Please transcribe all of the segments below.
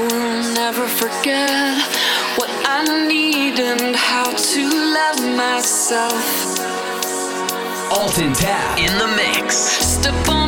will never forget what I need and how to love myself. Alton Tap in the mix. Step on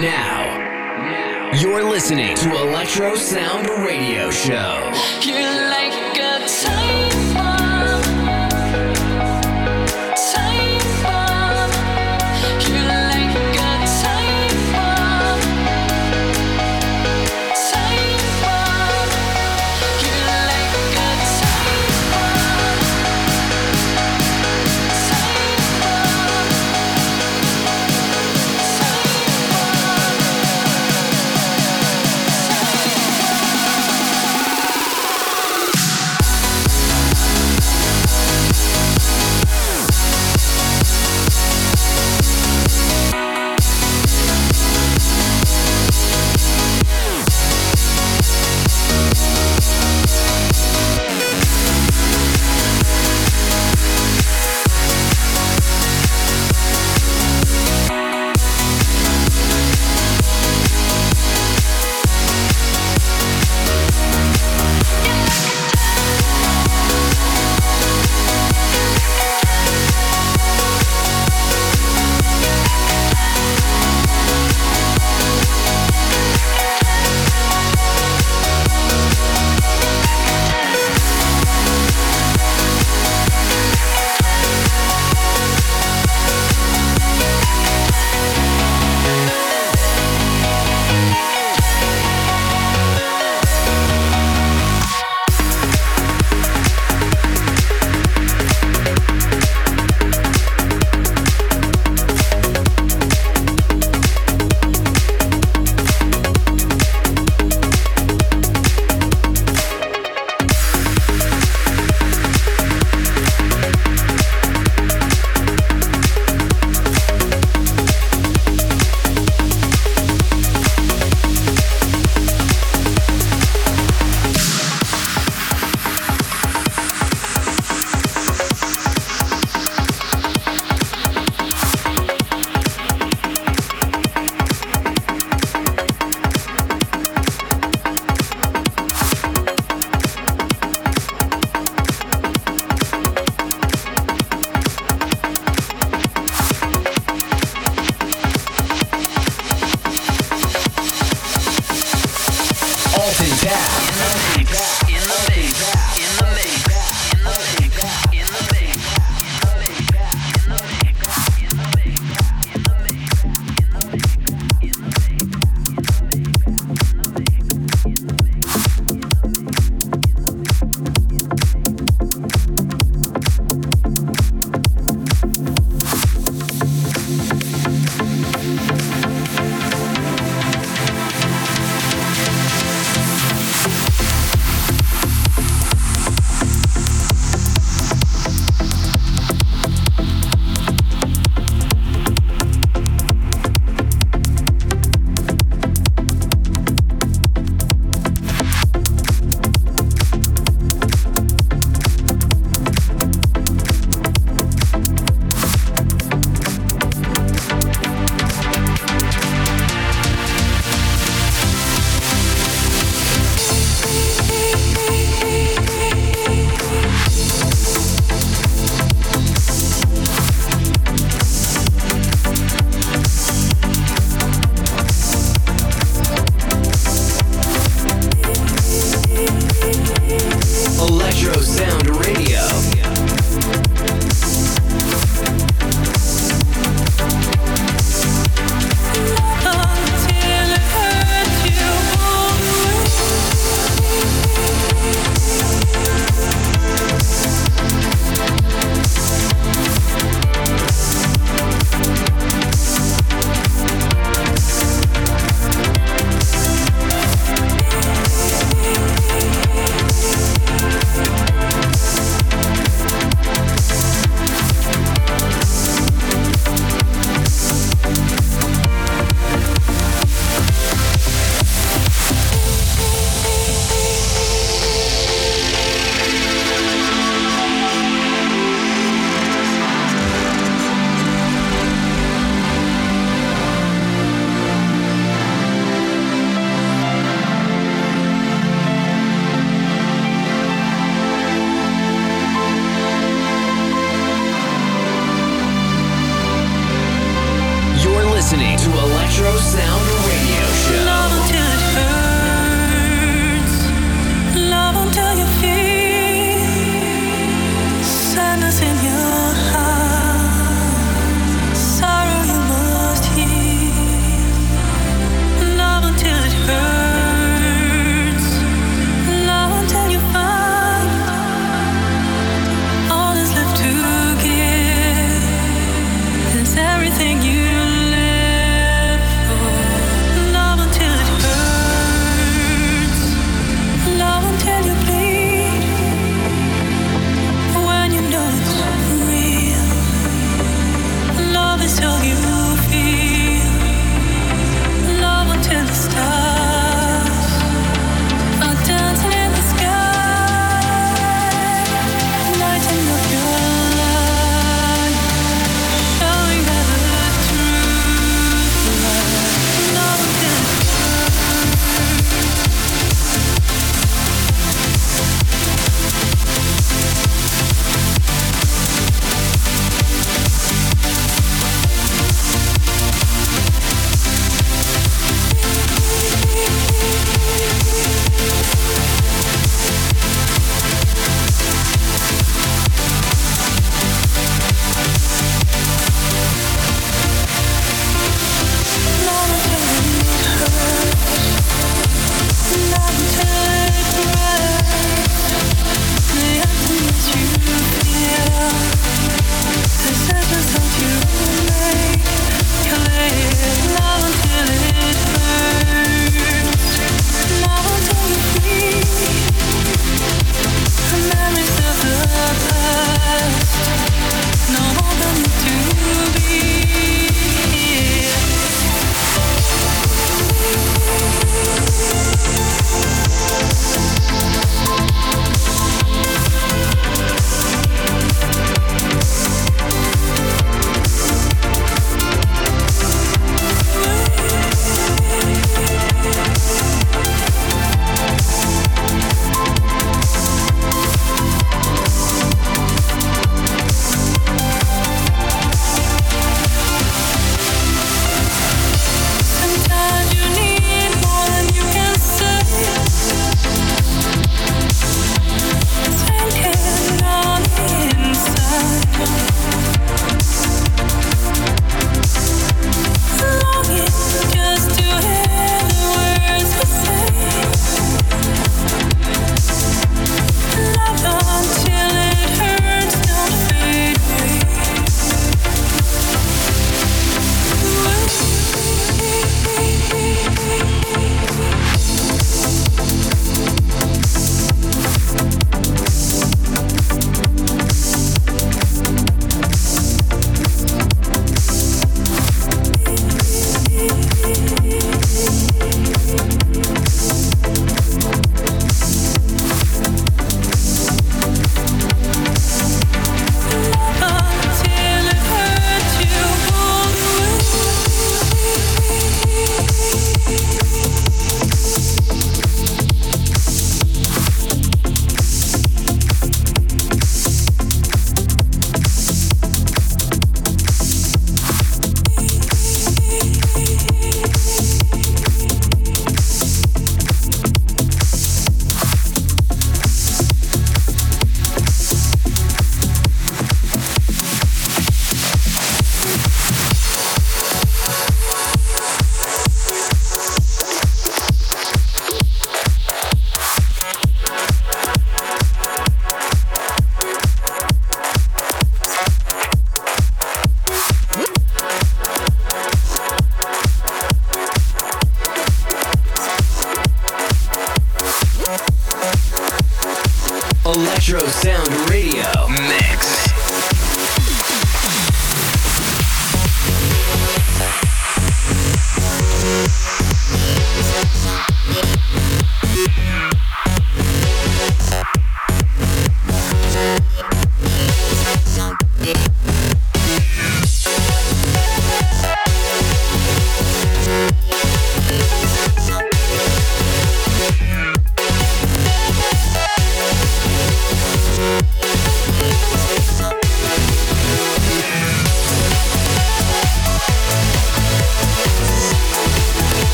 Now, you're listening to Electro Sound Radio Show. Thank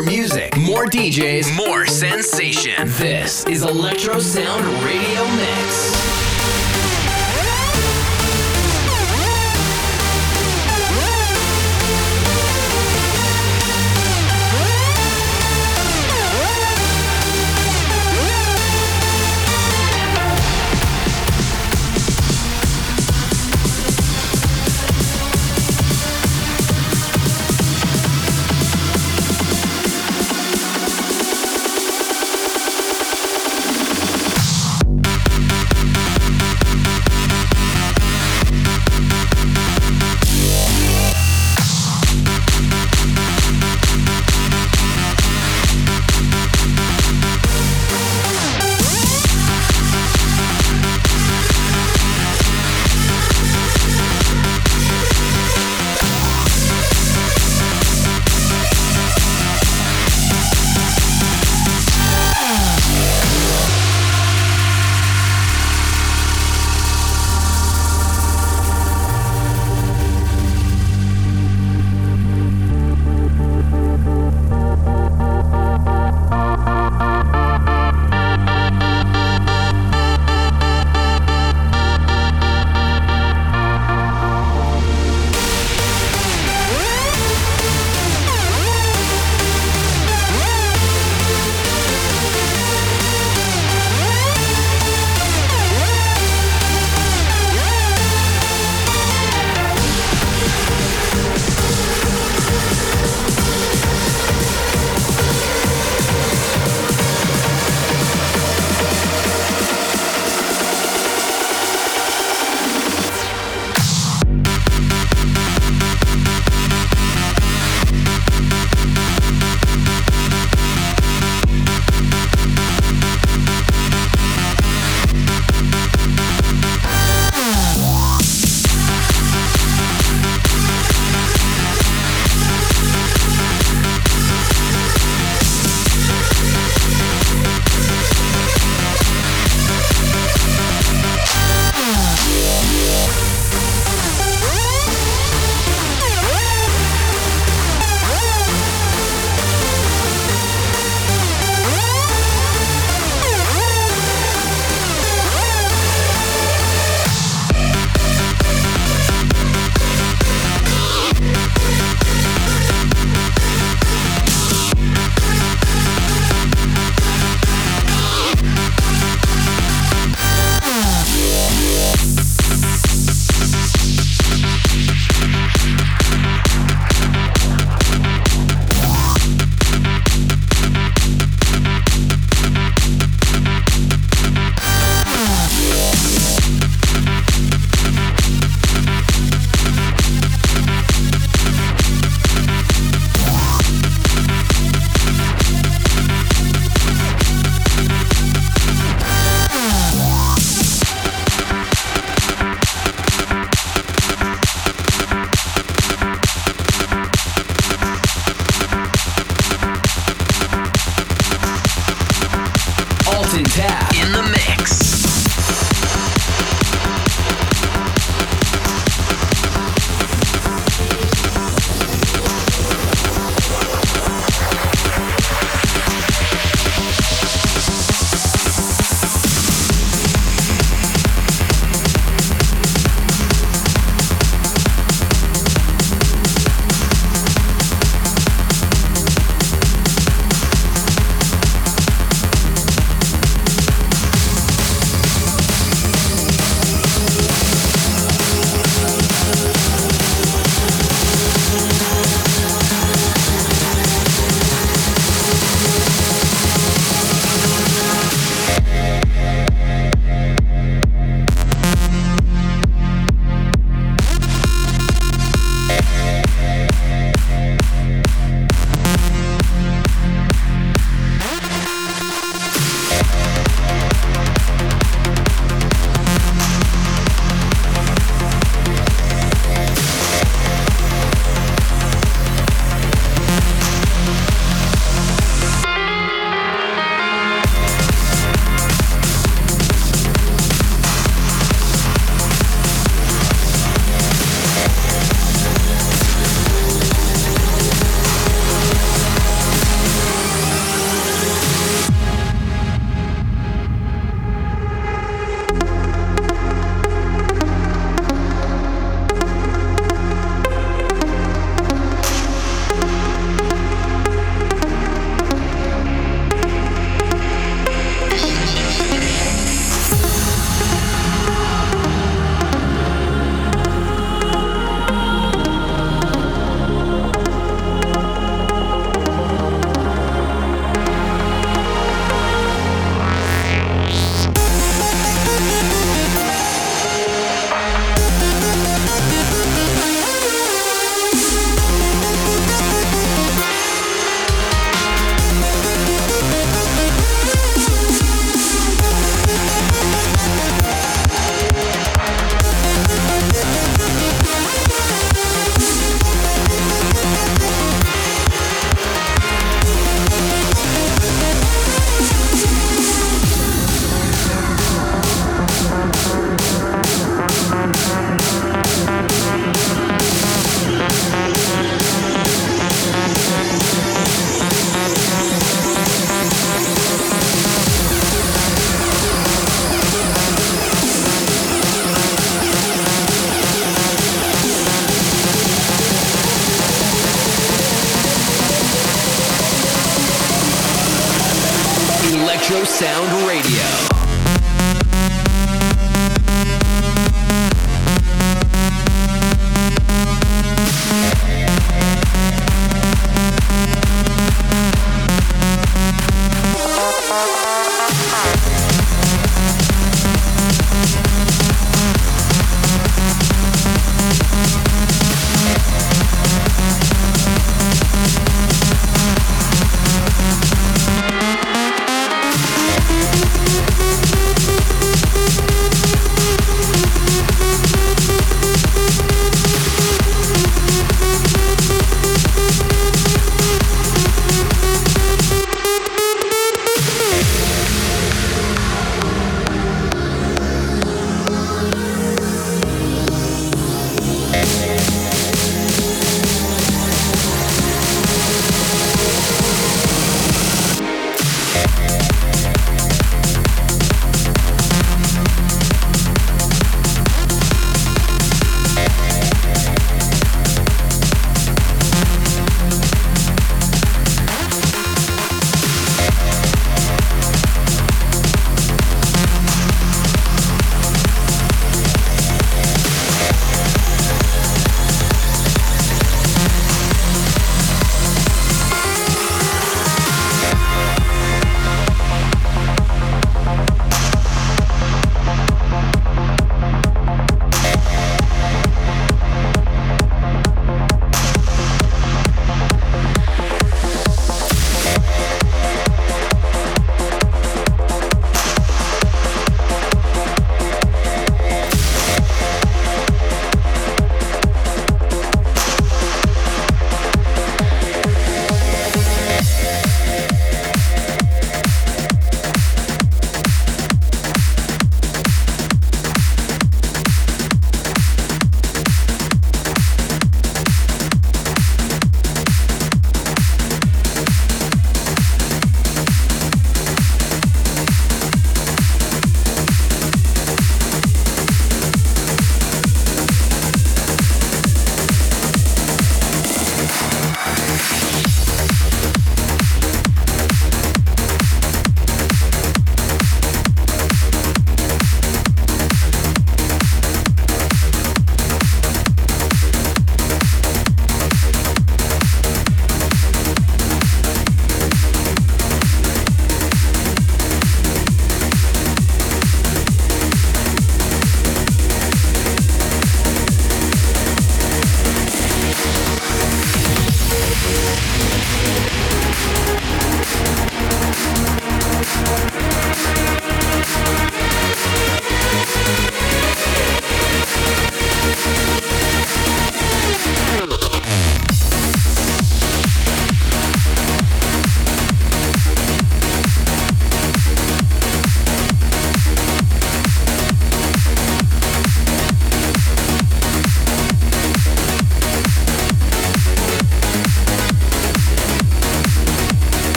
More music, more DJs, more sensation. This is Electro Sound Radio Mix.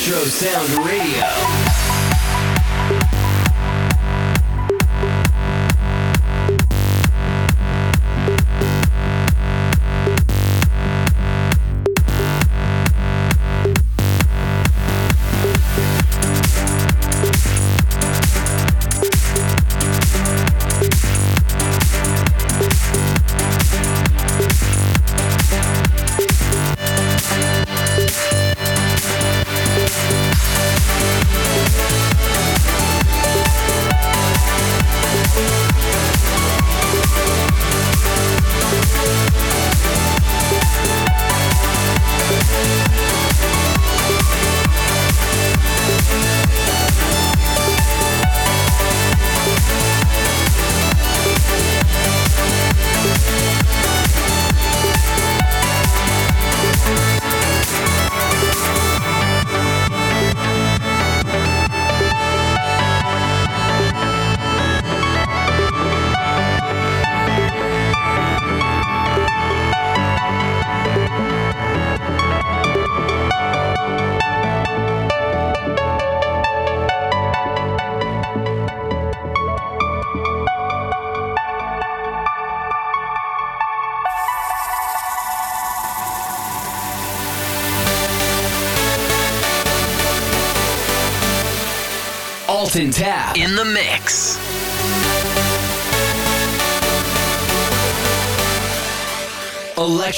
Electro Sound Radio.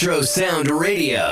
Electro Sound Radio.